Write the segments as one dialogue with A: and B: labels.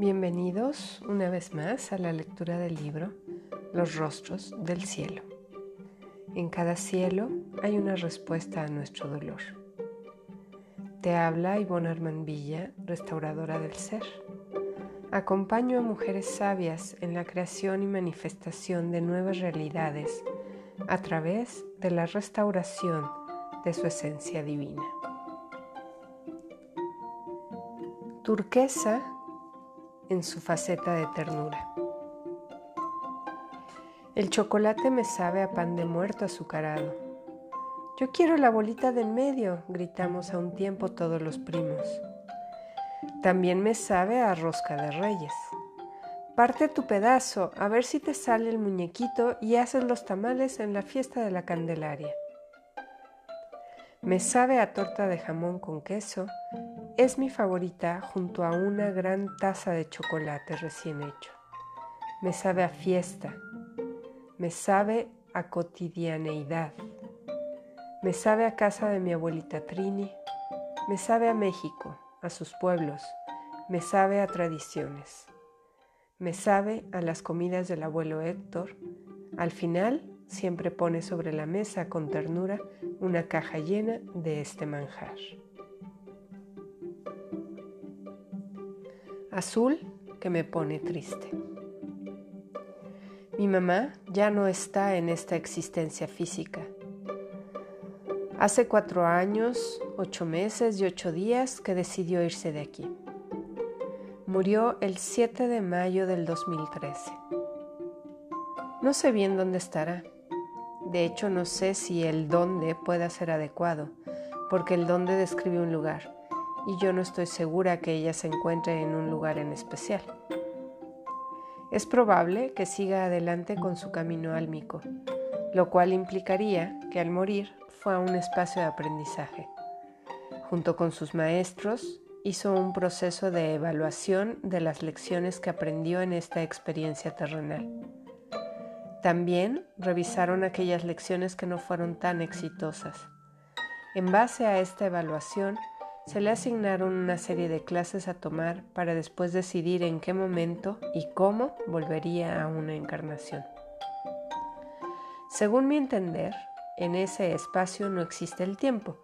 A: Bienvenidos una vez más a la lectura del libro Los rostros del cielo. En cada cielo hay una respuesta a nuestro dolor. Te habla Ivonne Armand Villa, restauradora del ser. Acompaño a mujeres sabias en la creación y manifestación de nuevas realidades a través de la restauración de su esencia divina. Turquesa en su faceta de ternura. El chocolate me sabe a pan de muerto azucarado. Yo quiero la bolita de en medio, gritamos a un tiempo todos los primos. También me sabe a rosca de reyes. Parte tu pedazo, a ver si te sale el muñequito y haces los tamales en la fiesta de la Candelaria. Me sabe a torta de jamón con queso es mi favorita junto a una gran taza de chocolate recién hecho. Me sabe a fiesta, me sabe a cotidianeidad, me sabe a casa de mi abuelita Trini, me sabe a México, a sus pueblos, me sabe a tradiciones, me sabe a las comidas del abuelo Héctor. Al final siempre pone sobre la mesa con ternura una caja llena de este manjar. Azul que me pone triste. Mi mamá ya no está en esta existencia física. Hace cuatro años, ocho meses y ocho días que decidió irse de aquí. Murió el 7 de mayo del 2013. No sé bien dónde estará. De hecho, no sé si el dónde pueda ser adecuado, porque el dónde describe un lugar y yo no estoy segura que ella se encuentre en un lugar en especial. Es probable que siga adelante con su camino álmico, lo cual implicaría que al morir fue a un espacio de aprendizaje. Junto con sus maestros, hizo un proceso de evaluación de las lecciones que aprendió en esta experiencia terrenal. También revisaron aquellas lecciones que no fueron tan exitosas. En base a esta evaluación, se le asignaron una serie de clases a tomar para después decidir en qué momento y cómo volvería a una encarnación. Según mi entender, en ese espacio no existe el tiempo,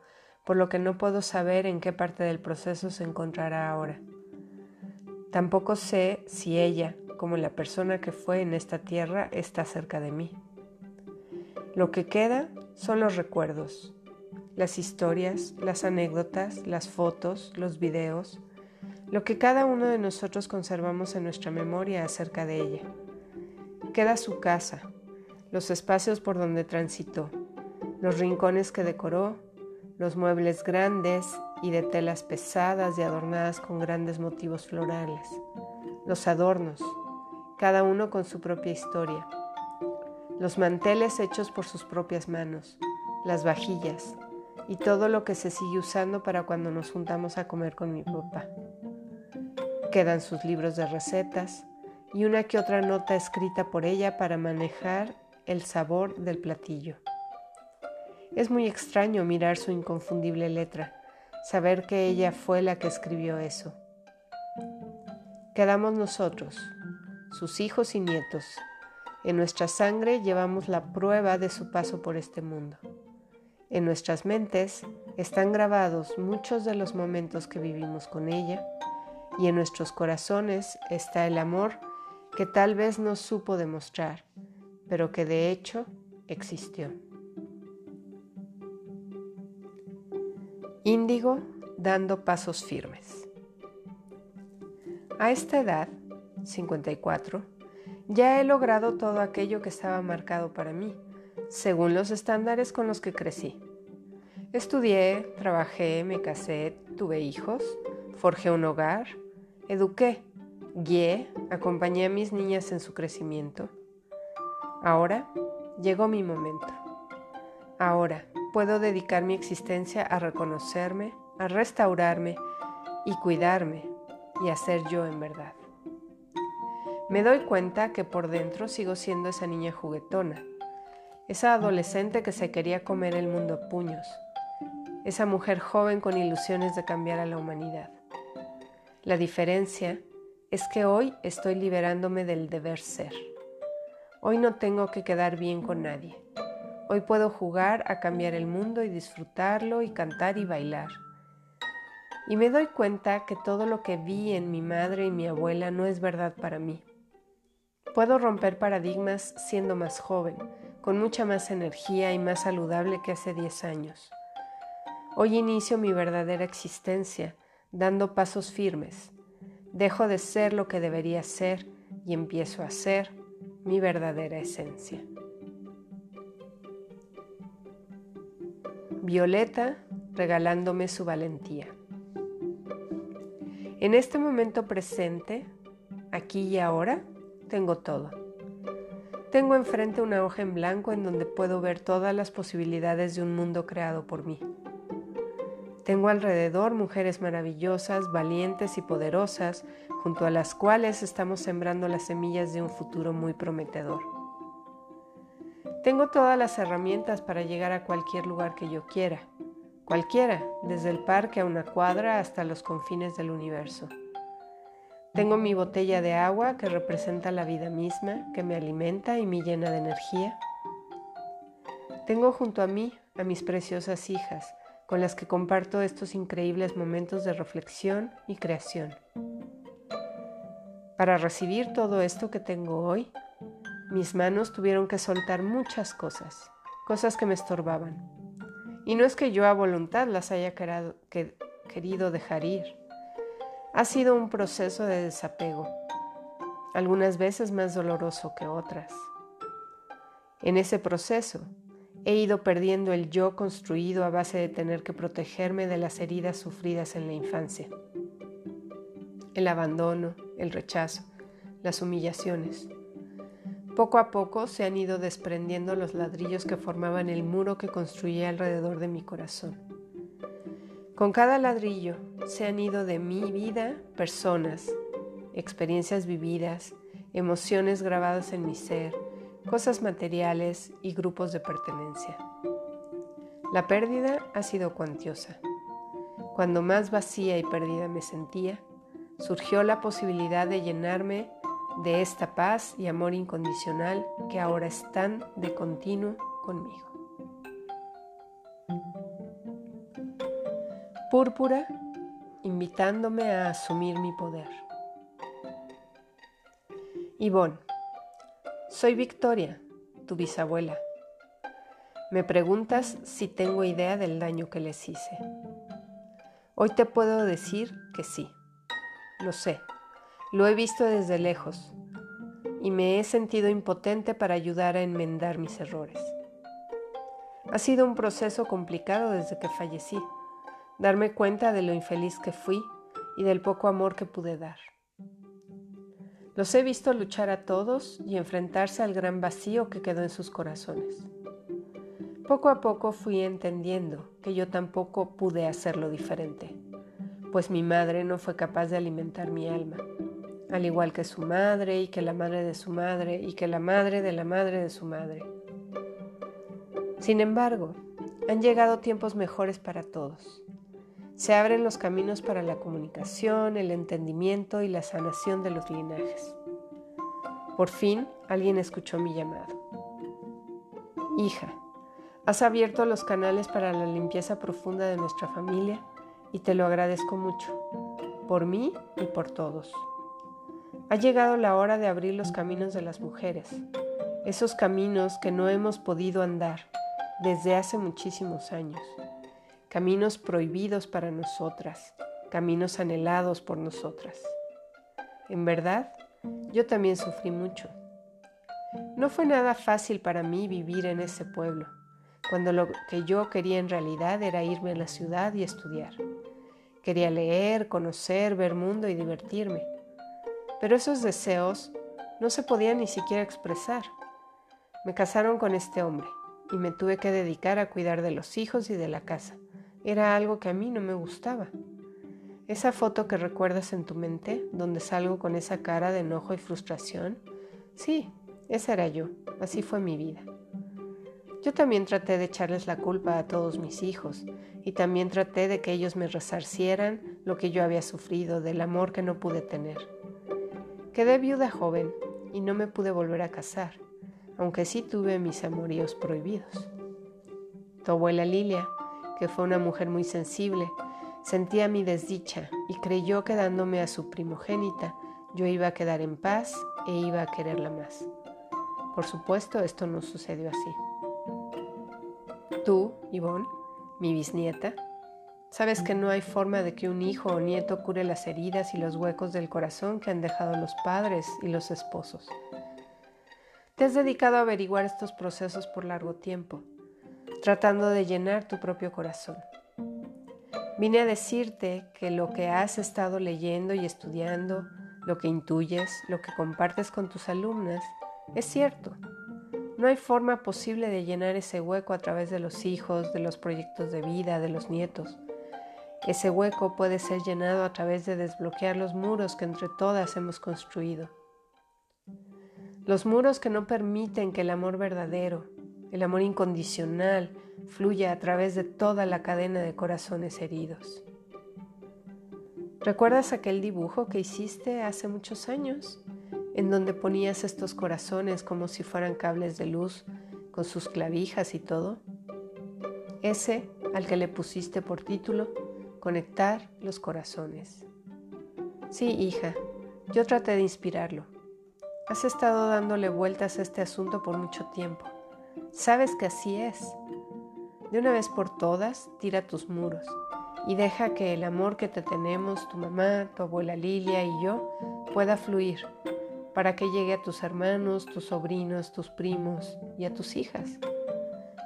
A: por lo que no puedo saber en qué parte del proceso se encontrará ahora. Tampoco sé si ella, como la persona que fue en esta tierra, está cerca de mí. Lo que queda son los recuerdos, las historias, las anécdotas, las fotos, los videos, lo que cada uno de nosotros conservamos en nuestra memoria acerca de ella. Queda su casa, los espacios por donde transitó, los rincones que decoró, los muebles grandes y de telas pesadas y adornadas con grandes motivos florales, los adornos, cada uno con su propia historia, los manteles hechos por sus propias manos, las vajillas, y todo lo que se sigue usando para cuando nos juntamos a comer con mi papá. Quedan sus libros de recetas y una que otra nota escrita por ella para manejar el sabor del platillo. Es muy extraño mirar su inconfundible letra, saber que ella fue la que escribió eso. Quedamos nosotros, sus hijos y nietos. En nuestra sangre llevamos la prueba de su paso por este mundo. En nuestras mentes están grabados muchos de los momentos que vivimos con ella y en nuestros corazones está el amor que tal vez no supo demostrar, pero que de hecho existió. Índigo dando pasos firmes. A esta edad, 54, ya he logrado todo aquello que estaba marcado para mí según los estándares con los que crecí. Estudié, trabajé, me casé, tuve hijos, forjé un hogar, eduqué, guié, acompañé a mis niñas en su crecimiento. Ahora llegó mi momento. Ahora puedo dedicar mi existencia a reconocerme, a restaurarme y cuidarme y a ser yo en verdad. Me doy cuenta que por dentro sigo siendo esa niña juguetona esa adolescente que se quería comer el mundo a puños, esa mujer joven con ilusiones de cambiar a la humanidad. La diferencia es que hoy estoy liberándome del deber ser. Hoy no tengo que quedar bien con nadie. Hoy puedo jugar a cambiar el mundo y disfrutarlo y cantar y bailar. Y me doy cuenta que todo lo que vi en mi madre y mi abuela no es verdad para mí. Puedo romper paradigmas siendo más joven, con mucha más energía y más saludable que hace 10 años. Hoy inicio mi verdadera existencia, dando pasos firmes. Dejo de ser lo que debería ser y empiezo a ser mi verdadera esencia. Violeta regalándome su valentía. En este momento presente, aquí y ahora, tengo todo. Tengo enfrente una hoja en blanco en donde puedo ver todas las posibilidades de un mundo creado por mí. Tengo alrededor mujeres maravillosas, valientes y poderosas, junto a las cuales estamos sembrando las semillas de un futuro muy prometedor. Tengo todas las herramientas para llegar a cualquier lugar que yo quiera, cualquiera, desde el parque a una cuadra hasta los confines del universo. Tengo mi botella de agua que representa la vida misma, que me alimenta y me llena de energía. Tengo junto a mí a mis preciosas hijas, con las que comparto estos increíbles momentos de reflexión y creación. Para recibir todo esto que tengo hoy, mis manos tuvieron que soltar muchas cosas, cosas que me estorbaban. Y no es que yo a voluntad las haya querido dejar ir. Ha sido un proceso de desapego, algunas veces más doloroso que otras. En ese proceso, He ido perdiendo el yo construido a base de tener que protegerme de las heridas sufridas en la infancia. El abandono, el rechazo, las humillaciones. Poco a poco se han ido desprendiendo los ladrillos que formaban el muro que construí alrededor de mi corazón. Con cada ladrillo se han ido de mi vida personas, experiencias vividas, emociones grabadas en mi ser, cosas materiales y grupos de pertenencia. La pérdida ha sido cuantiosa. Cuando más vacía y perdida me sentía, surgió la posibilidad de llenarme de esta paz y amor incondicional que ahora están de continuo conmigo. Púrpura invitándome a asumir mi poder. Ivonne, soy Victoria, tu bisabuela. Me preguntas si tengo idea del daño que les hice. Hoy te puedo decir que sí. Lo sé. Lo he visto desde lejos y me he sentido impotente para ayudar a enmendar mis errores. Ha sido un proceso complicado desde que fallecí, darme cuenta de lo infeliz que fui y del poco amor que pude dar. Los he visto luchar a todos y enfrentarse al gran vacío que quedó en sus corazones. Poco a poco fui entendiendo que yo tampoco pude hacerlo diferente, pues mi madre no fue capaz de alimentar mi alma, al igual que su madre y que la madre de su madre y que la madre de la madre de su madre. Sin embargo, han llegado tiempos mejores para todos se abren los caminos para la comunicación, el entendimiento y la sanación de los linajes. Por fin alguien escuchó mi llamado. Hija, has abierto los canales para la limpieza profunda de nuestra familia y te lo agradezco mucho, por mí y por todos. Ha llegado la hora de abrir los caminos de las mujeres, esos caminos que no hemos podido andar desde hace muchísimos años caminos prohibidos para nosotras, caminos anhelados por nosotras. En verdad, yo también sufrí mucho. No fue nada fácil para mí vivir en ese pueblo, cuando lo que yo quería en realidad era irme a la ciudad y estudiar. Quería leer, conocer, ver mundo y divertirme. Pero esos deseos no se podían ni siquiera expresar. Me casaron con este hombre y me tuve que dedicar a cuidar de los hijos y de la casa era algo que a mí no me gustaba. Esa foto que recuerdas en tu mente, donde salgo con esa cara de enojo y frustración, sí, esa era yo, así fue mi vida. Yo también traté de echarles la culpa a todos mis hijos y también traté de que ellos me resarcieran lo que yo había sufrido, del amor que no pude tener. Quedé viuda joven y no me pude volver a casar, aunque sí tuve mis amoríos prohibidos. Tu abuela Lilia, que fue una mujer muy sensible, sentía mi desdicha y creyó que dándome a su primogénita yo iba a quedar en paz e iba a quererla más. Por supuesto, esto no sucedió así. Tú, Ivonne, mi bisnieta, sabes que no hay forma de que un hijo o nieto cure las heridas y los huecos del corazón que han dejado los padres y los esposos. Te has dedicado a averiguar estos procesos por largo tiempo, tratando de llenar tu propio corazón. Vine a decirte que lo que has estado leyendo y estudiando, lo que intuyes, lo que compartes con tus alumnas, es cierto. No hay forma posible de llenar ese hueco a través de los hijos, de los proyectos de vida, de los nietos. Ese hueco puede ser llenado a través de desbloquear los muros que entre todas hemos construido. Los muros que no permiten que el amor verdadero, el amor incondicional, fluya a través de toda la cadena de corazones heridos. ¿Recuerdas aquel dibujo que hiciste hace muchos años? En donde ponías estos corazones como si fueran cables de luz, con sus clavijas y todo. Ese al que le pusiste por título, Conectar los corazones. Sí, hija, yo traté de inspirarlo. Has estado dándole vueltas a este asunto por mucho tiempo. Sabes que así es. De una vez por todas, tira tus muros y deja que el amor que te tenemos, tu mamá, tu abuela Lilia y yo, pueda fluir para que llegue a tus hermanos, tus sobrinos, tus primos y a tus hijas.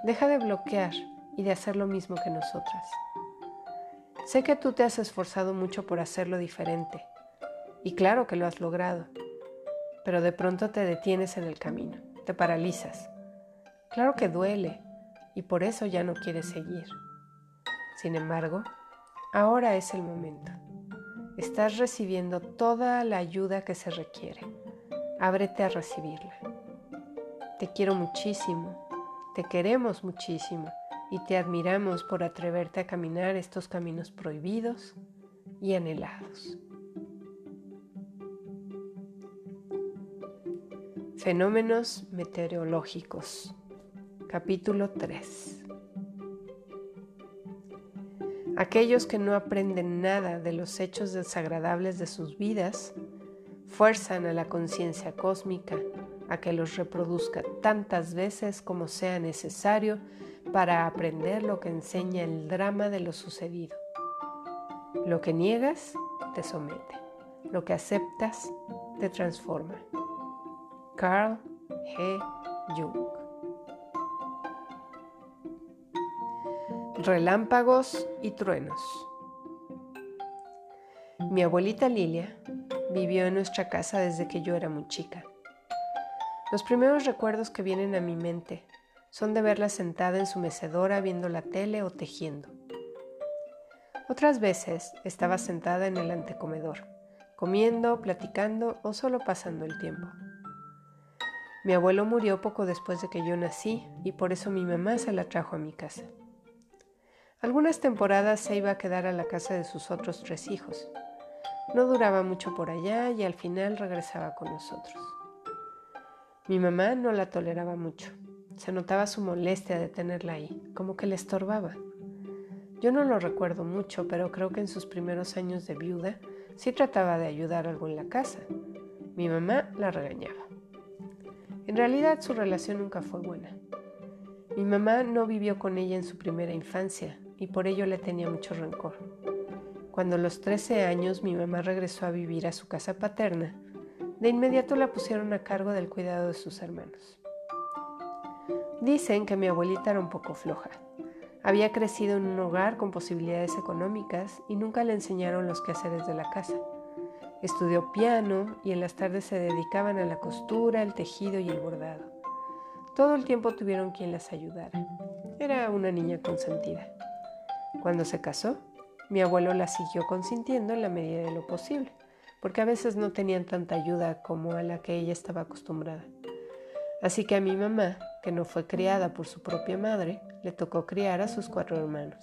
A: Deja de bloquear y de hacer lo mismo que nosotras. Sé que tú te has esforzado mucho por hacerlo diferente y claro que lo has logrado, pero de pronto te detienes en el camino, te paralizas. Claro que duele y por eso ya no quieres seguir. Sin embargo, Ahora es el momento. Estás recibiendo toda la ayuda que se requiere. Ábrete a recibirla. Te quiero muchísimo, te queremos muchísimo y te admiramos por atreverte a caminar estos caminos prohibidos y anhelados. Fenómenos meteorológicos. Capítulo 3. Aquellos que no aprenden nada de los hechos desagradables de sus vidas, fuerzan a la conciencia cósmica a que los reproduzca tantas veces como sea necesario para aprender lo que enseña el drama de lo sucedido. Lo que niegas te somete, lo que aceptas te transforma. Carl G. Jung Relámpagos y truenos. Mi abuelita Lilia vivió en nuestra casa desde que yo era muy chica. Los primeros recuerdos que vienen a mi mente son de verla sentada en su mecedora viendo la tele o tejiendo. Otras veces estaba sentada en el antecomedor, comiendo, platicando o solo pasando el tiempo. Mi abuelo murió poco después de que yo nací y por eso mi mamá se la trajo a mi casa. Algunas temporadas se iba a quedar a la casa de sus otros tres hijos. No duraba mucho por allá y al final regresaba con nosotros. Mi mamá no la toleraba mucho. Se notaba su molestia de tenerla ahí, como que le estorbaba. Yo no lo recuerdo mucho, pero creo que en sus primeros años de viuda sí trataba de ayudar algo en la casa. Mi mamá la regañaba. En realidad su relación nunca fue buena. Mi mamá no vivió con ella en su primera infancia, y por ello le tenía mucho rencor. Cuando a los 13 años mi mamá regresó a vivir a su casa paterna, de inmediato la pusieron a cargo del cuidado de sus hermanos. Dicen que mi abuelita era un poco floja. Había crecido en un hogar con posibilidades económicas y nunca le enseñaron los quehaceres de la casa. Estudió piano y en las tardes se dedicaban a la costura, el tejido y el bordado. Todo el tiempo tuvieron quien las ayudara. Era una niña consentida. Cuando se casó, mi abuelo la siguió consintiendo en la medida de lo posible, porque a veces no tenían tanta ayuda como a la que ella estaba acostumbrada. Así que a mi mamá, que no fue criada por su propia madre, le tocó criar a sus cuatro hermanos.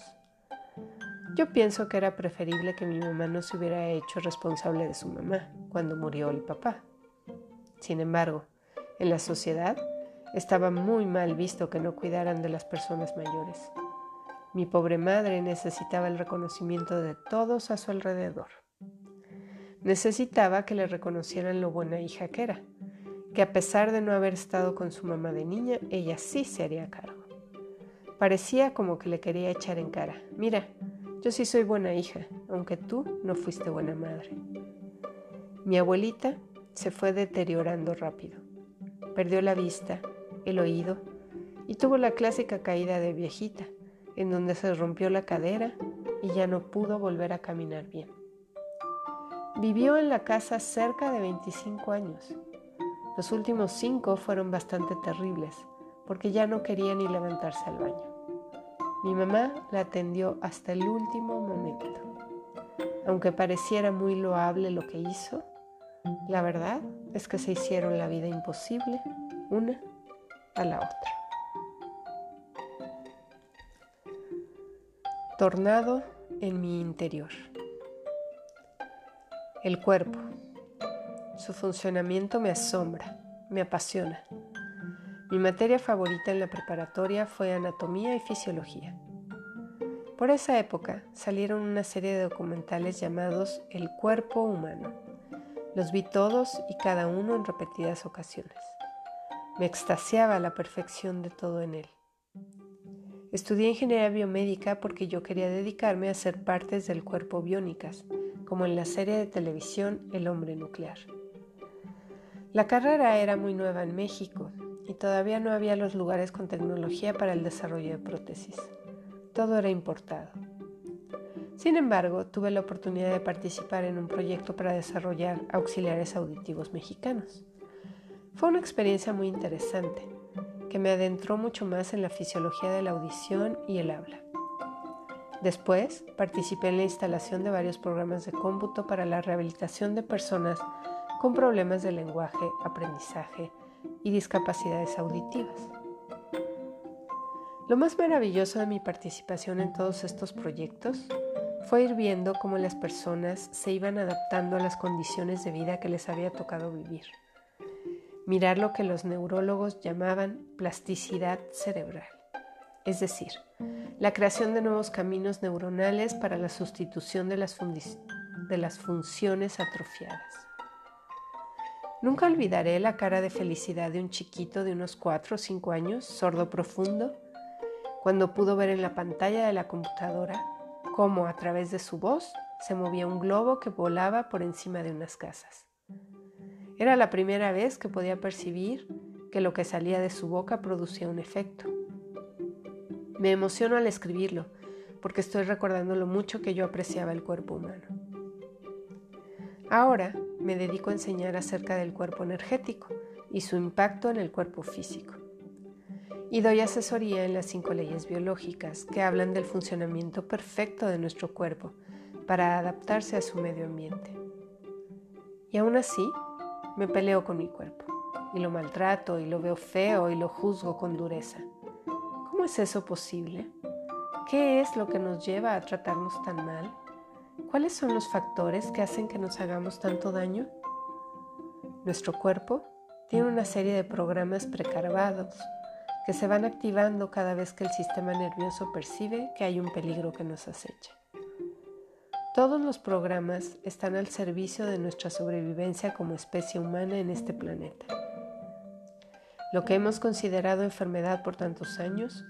A: Yo pienso que era preferible que mi mamá no se hubiera hecho responsable de su mamá cuando murió el papá, Sin embargo, en la sociedad estaba muy mal visto que no cuidaran de las personas mayores. Mi pobre madre necesitaba el reconocimiento de todos a su alrededor. Necesitaba que le reconocieran lo buena hija que era, que a pesar de no haber estado con su mamá de niña, ella sí se haría cargo. Parecía como que le quería echar en cara, mira, yo sí soy buena hija, aunque tú no fuiste buena madre. Mi abuelita se fue deteriorando rápido. Perdió la vista, el oído y tuvo la clásica caída de viejita, en donde se rompió la cadera y ya no pudo volver a caminar bien. Vivió en la casa cerca de 25 años. Los últimos cinco fueron bastante terribles, porque ya no quería ni levantarse al baño. Mi mamá la atendió hasta el último momento. Aunque pareciera muy loable lo que hizo, la verdad es que se hicieron la vida imposible una a la otra. Tornado en mi interior. El cuerpo. Su funcionamiento me asombra, me apasiona. Mi materia favorita en la preparatoria fue anatomía y fisiología. Por esa época salieron una serie de documentales llamados El cuerpo humano. Los vi todos y cada uno en repetidas ocasiones. Me extasiaba la perfección de todo en él. Estudié ingeniería biomédica porque yo quería dedicarme a ser partes del cuerpo biónicas, como en la serie de televisión El hombre nuclear. La carrera era muy nueva en México y todavía no había los lugares con tecnología para el desarrollo de prótesis. Todo era importado. Sin embargo, tuve la oportunidad de participar en un proyecto para desarrollar auxiliares auditivos mexicanos. Fue una experiencia muy interesante, que me adentró mucho más en la fisiología de la audición y el habla. Después, participé en la instalación de varios programas de cómputo para la rehabilitación de personas con problemas de lenguaje, aprendizaje y discapacidades auditivas. Lo más maravilloso de mi participación en todos estos proyectos fue ir viendo cómo las personas se iban adaptando a las condiciones de vida que les había tocado vivir. Mirar lo que los neurólogos llamaban plasticidad cerebral es decir, la creación de nuevos caminos neuronales para la sustitución de las, funciones atrofiadas. Nunca olvidaré la cara de felicidad de un chiquito de unos 4 o 5 años, sordo profundo, cuando pudo ver en la pantalla de la computadora cómo a través de su voz se movía un globo que volaba por encima de unas casas. Era la primera vez que podía percibir que lo que salía de su boca producía un efecto. Me emociono al escribirlo, porque estoy recordando lo mucho que yo apreciaba el cuerpo humano. Ahora me dedico a enseñar acerca del cuerpo energético y su impacto en el cuerpo físico. Y doy asesoría en las cinco leyes biológicas que hablan del funcionamiento perfecto de nuestro cuerpo para adaptarse a su medio ambiente. Y aún así, me peleo con mi cuerpo y lo maltrato y lo veo feo y lo juzgo con dureza. ¿Cómo es eso posible? ¿Qué es lo que nos lleva a tratarnos tan mal? ¿Cuáles son los factores que hacen que nos hagamos tanto daño? Nuestro cuerpo tiene una serie de programas precargados que se van activando cada vez que el sistema nervioso percibe que hay un peligro que nos acecha. Todos los programas están al servicio de nuestra sobrevivencia como especie humana en este planeta. Lo que hemos considerado enfermedad por tantos años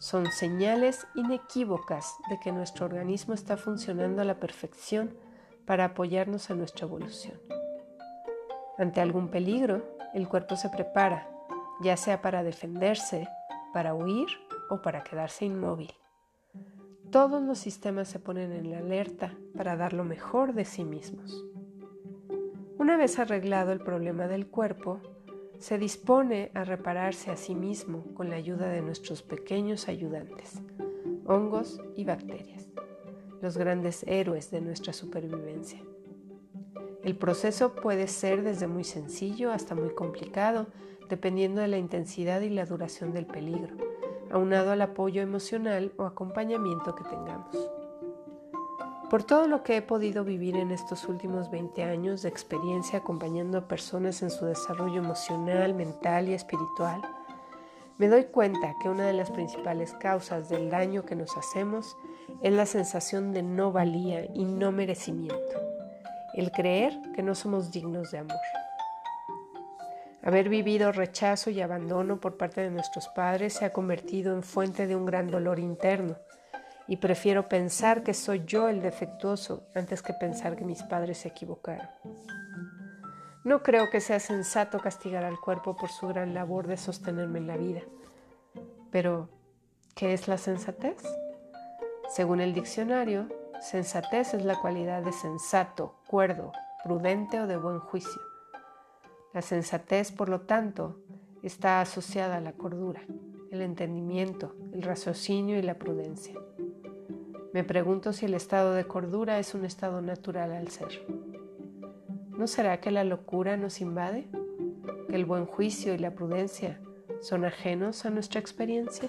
A: son señales inequívocas de que nuestro organismo está funcionando a la perfección para apoyarnos a nuestra evolución. Ante algún peligro, el cuerpo se prepara, ya sea para defenderse, para huir o para quedarse inmóvil. Todos los sistemas se ponen en la alerta para dar lo mejor de sí mismos. Una vez arreglado el problema del cuerpo, se dispone a repararse a sí mismo con la ayuda de nuestros pequeños ayudantes, hongos y bacterias, los grandes héroes de nuestra supervivencia. El proceso puede ser desde muy sencillo hasta muy complicado, dependiendo de la intensidad y la duración del peligro, aunado al apoyo emocional o acompañamiento que tengamos. Por todo lo que he podido vivir en estos últimos 20 años de experiencia acompañando a personas en su desarrollo emocional, mental y espiritual, me doy cuenta que una de las principales causas del daño que nos hacemos es la sensación de no valía y no merecimiento, el creer que no somos dignos de amor. Haber vivido rechazo y abandono por parte de nuestros padres se ha convertido en fuente de un gran dolor interno y prefiero pensar que soy yo el defectuoso antes que pensar que mis padres se equivocaron. No creo que sea sensato castigar al cuerpo por su gran labor de sostenerme en la vida. Pero, ¿qué es la sensatez? Según el diccionario, sensatez es la cualidad de sensato, cuerdo, prudente o de buen juicio. La sensatez, por lo tanto, está asociada a la cordura, el entendimiento, el raciocinio y la prudencia. Me pregunto si el estado de cordura es un estado natural al ser. ¿No será que la locura nos invade? ¿Que el buen juicio y la prudencia son ajenos a nuestra experiencia?